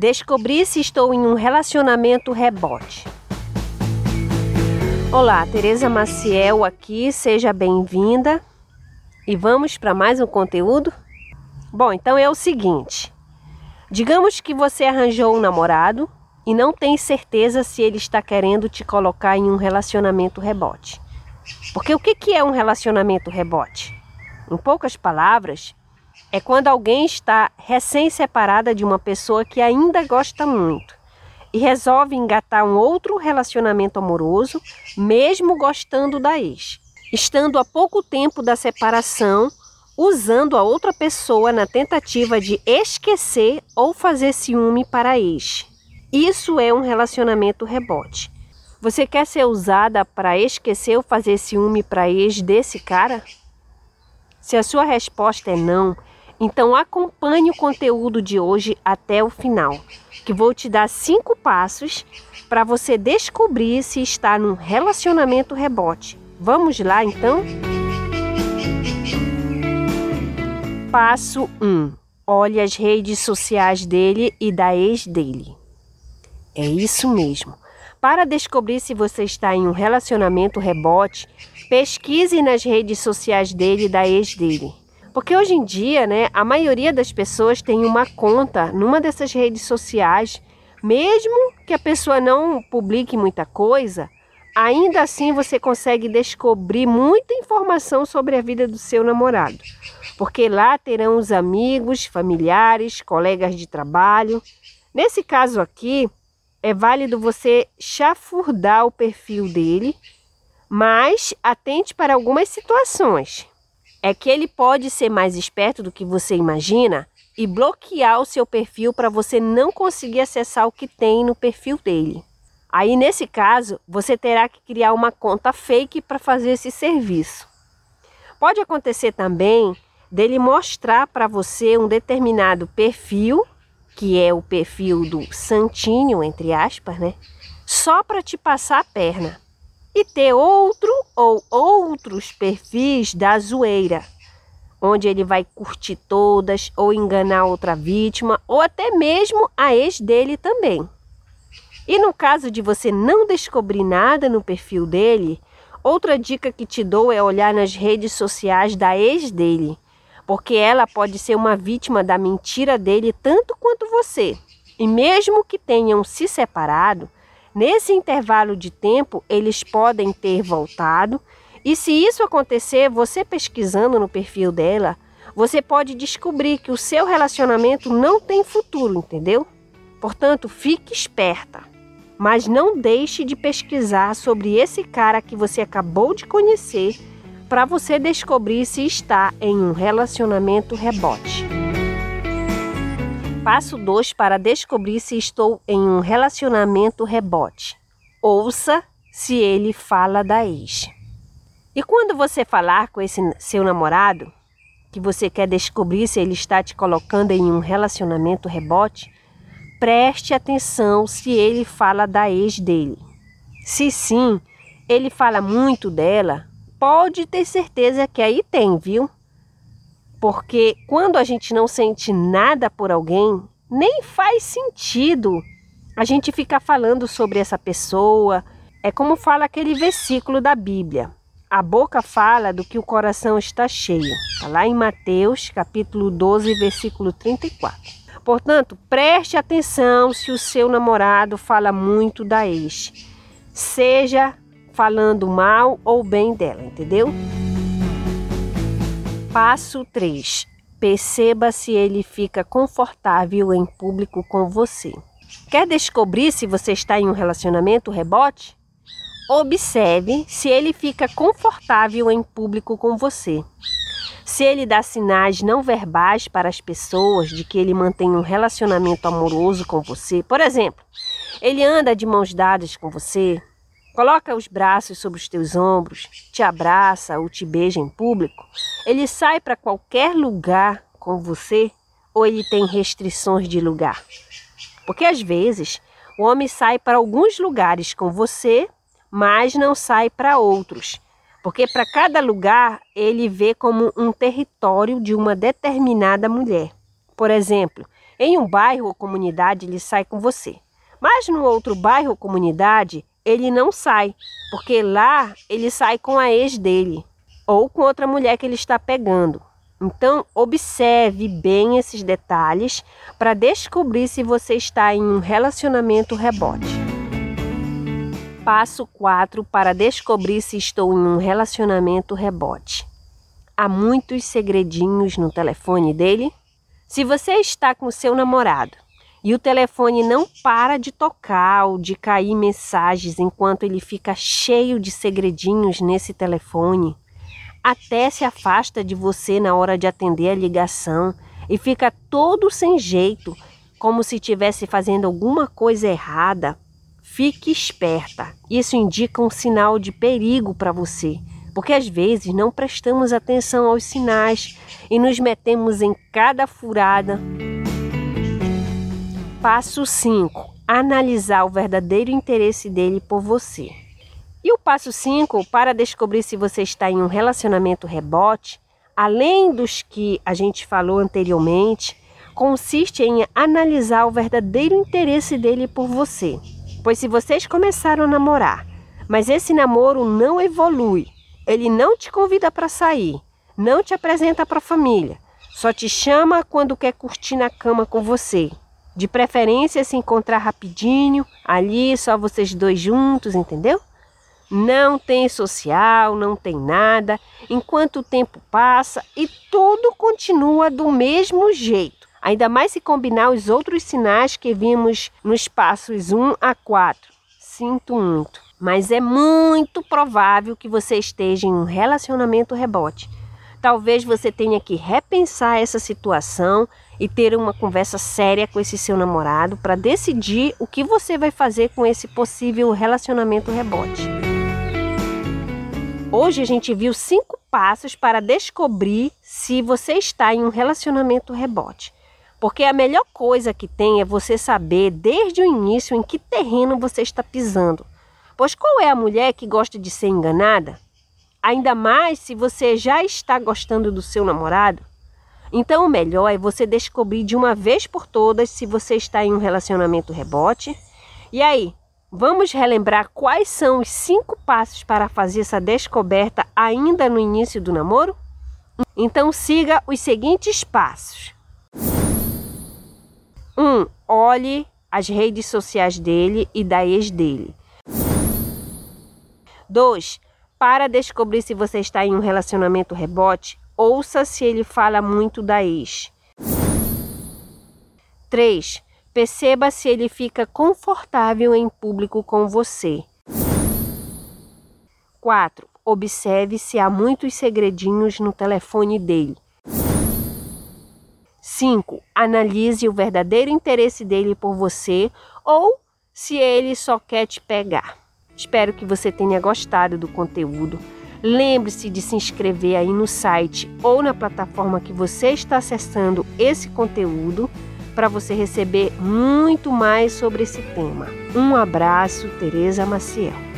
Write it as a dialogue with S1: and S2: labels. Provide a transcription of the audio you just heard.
S1: Descobri se estou em um relacionamento rebote. Olá, Tereza Maciel aqui, seja bem-vinda. E vamos para mais um conteúdo? Bom, então é o seguinte: digamos que você arranjou um namorado e não tem certeza se ele está querendo te colocar em um relacionamento rebote. Porque o que é um relacionamento rebote? Em poucas palavras, é quando alguém está recém-separada de uma pessoa que ainda gosta muito e resolve engatar um outro relacionamento amoroso, mesmo gostando da ex, estando há pouco tempo da separação, usando a outra pessoa na tentativa de esquecer ou fazer ciúme para a ex. Isso é um relacionamento rebote. Você quer ser usada para esquecer ou fazer ciúme para ex desse cara? Se a sua resposta é não, então acompanhe o conteúdo de hoje até o final, que vou te dar cinco passos para você descobrir se está num relacionamento rebote. Vamos lá então? Passo 1. Um, olhe as redes sociais dele e da ex dele. É isso mesmo. Para descobrir se você está em um relacionamento rebote, pesquise nas redes sociais dele e da ex dele. Porque hoje em dia, né, a maioria das pessoas tem uma conta numa dessas redes sociais, mesmo que a pessoa não publique muita coisa, ainda assim você consegue descobrir muita informação sobre a vida do seu namorado. Porque lá terão os amigos, familiares, colegas de trabalho. Nesse caso aqui, é válido você chafurdar o perfil dele, mas atente para algumas situações é que ele pode ser mais esperto do que você imagina e bloquear o seu perfil para você não conseguir acessar o que tem no perfil dele. Aí, nesse caso, você terá que criar uma conta fake para fazer esse serviço. Pode acontecer também dele mostrar para você um determinado perfil, que é o perfil do santinho, entre aspas, né? Só para te passar a perna e ter outro ou outros perfis da zoeira, onde ele vai curtir todas ou enganar outra vítima ou até mesmo a ex dele também. E no caso de você não descobrir nada no perfil dele, outra dica que te dou é olhar nas redes sociais da ex dele, porque ela pode ser uma vítima da mentira dele tanto quanto você. E mesmo que tenham se separado, Nesse intervalo de tempo, eles podem ter voltado, e se isso acontecer, você pesquisando no perfil dela, você pode descobrir que o seu relacionamento não tem futuro, entendeu? Portanto, fique esperta, mas não deixe de pesquisar sobre esse cara que você acabou de conhecer para você descobrir se está em um relacionamento rebote. Passo 2 para descobrir se estou em um relacionamento rebote. Ouça se ele fala da ex. E quando você falar com esse seu namorado, que você quer descobrir se ele está te colocando em um relacionamento rebote, preste atenção se ele fala da ex dele. Se sim, ele fala muito dela, pode ter certeza que aí tem, viu? Porque quando a gente não sente nada por alguém, nem faz sentido a gente ficar falando sobre essa pessoa. É como fala aquele versículo da Bíblia. A boca fala do que o coração está cheio. Está lá em Mateus, capítulo 12, versículo 34. Portanto, preste atenção se o seu namorado fala muito da ex. Seja falando mal ou bem dela, entendeu? Passo 3. Perceba se ele fica confortável em público com você. Quer descobrir se você está em um relacionamento rebote? Observe se ele fica confortável em público com você. Se ele dá sinais não verbais para as pessoas de que ele mantém um relacionamento amoroso com você, por exemplo, ele anda de mãos dadas com você, Coloca os braços sobre os teus ombros, te abraça ou te beija em público. Ele sai para qualquer lugar com você ou ele tem restrições de lugar? Porque às vezes o homem sai para alguns lugares com você, mas não sai para outros. Porque para cada lugar ele vê como um território de uma determinada mulher. Por exemplo, Em um bairro ou comunidade, ele sai com você. Mas no outro bairro ou comunidade, ele não sai, porque lá ele sai com a ex dele ou com outra mulher que ele está pegando. Então, observe bem esses detalhes para descobrir se você está em um relacionamento rebote. Passo 4 para descobrir se estou em um relacionamento rebote. Há muitos segredinhos no telefone dele? Se você está com seu namorado e o telefone não para de tocar ou de cair mensagens enquanto ele fica cheio de segredinhos nesse telefone, até se afasta de você na hora de atender a ligação e fica todo sem jeito, como se estivesse fazendo alguma coisa errada, fique esperta. Isso indica um sinal de perigo para você, porque às vezes não prestamos atenção aos sinais e nos metemos em cada furada. Passo 5: analisar o verdadeiro interesse dele por você. E o passo 5, para descobrir se você está em um relacionamento rebote, além dos que a gente falou anteriormente, consiste em analisar o verdadeiro interesse dele por você. Pois se vocês começaram a namorar, mas esse namoro não evolui, ele não te convida para sair, não te apresenta para a família, só te chama quando quer curtir na cama com você. De preferência se encontrar rapidinho, ali só vocês dois juntos, entendeu? Não tem social, não tem nada, enquanto o tempo passa e tudo continua do mesmo jeito. Ainda mais se combinar os outros sinais que vimos nos passos 1 a 4. Sinto muito, mas é muito provável que você esteja em um relacionamento rebote. Talvez você tenha que repensar essa situação e ter uma conversa séria com esse seu namorado para decidir o que você vai fazer com esse possível relacionamento rebote. Hoje a gente viu cinco passos para descobrir se você está em um relacionamento rebote. Porque a melhor coisa que tem é você saber desde o início em que terreno você está pisando. Pois qual é a mulher que gosta de ser enganada? Ainda mais se você já está gostando do seu namorado. Então, o melhor é você descobrir de uma vez por todas se você está em um relacionamento rebote. E aí, Vamos relembrar quais são os cinco passos para fazer essa descoberta ainda no início do namoro? Então siga os seguintes passos. 1. Um, olhe as redes sociais dele e da ex dele. 2. Para descobrir se você está em um relacionamento rebote, ouça se ele fala muito da ex. 3 Perceba se ele fica confortável em público com você. 4. Observe se há muitos segredinhos no telefone dele. 5. Analise o verdadeiro interesse dele por você ou se ele só quer te pegar. Espero que você tenha gostado do conteúdo. Lembre-se de se inscrever aí no site ou na plataforma que você está acessando esse conteúdo para você receber muito mais sobre esse tema. Um abraço, Tereza Maciel.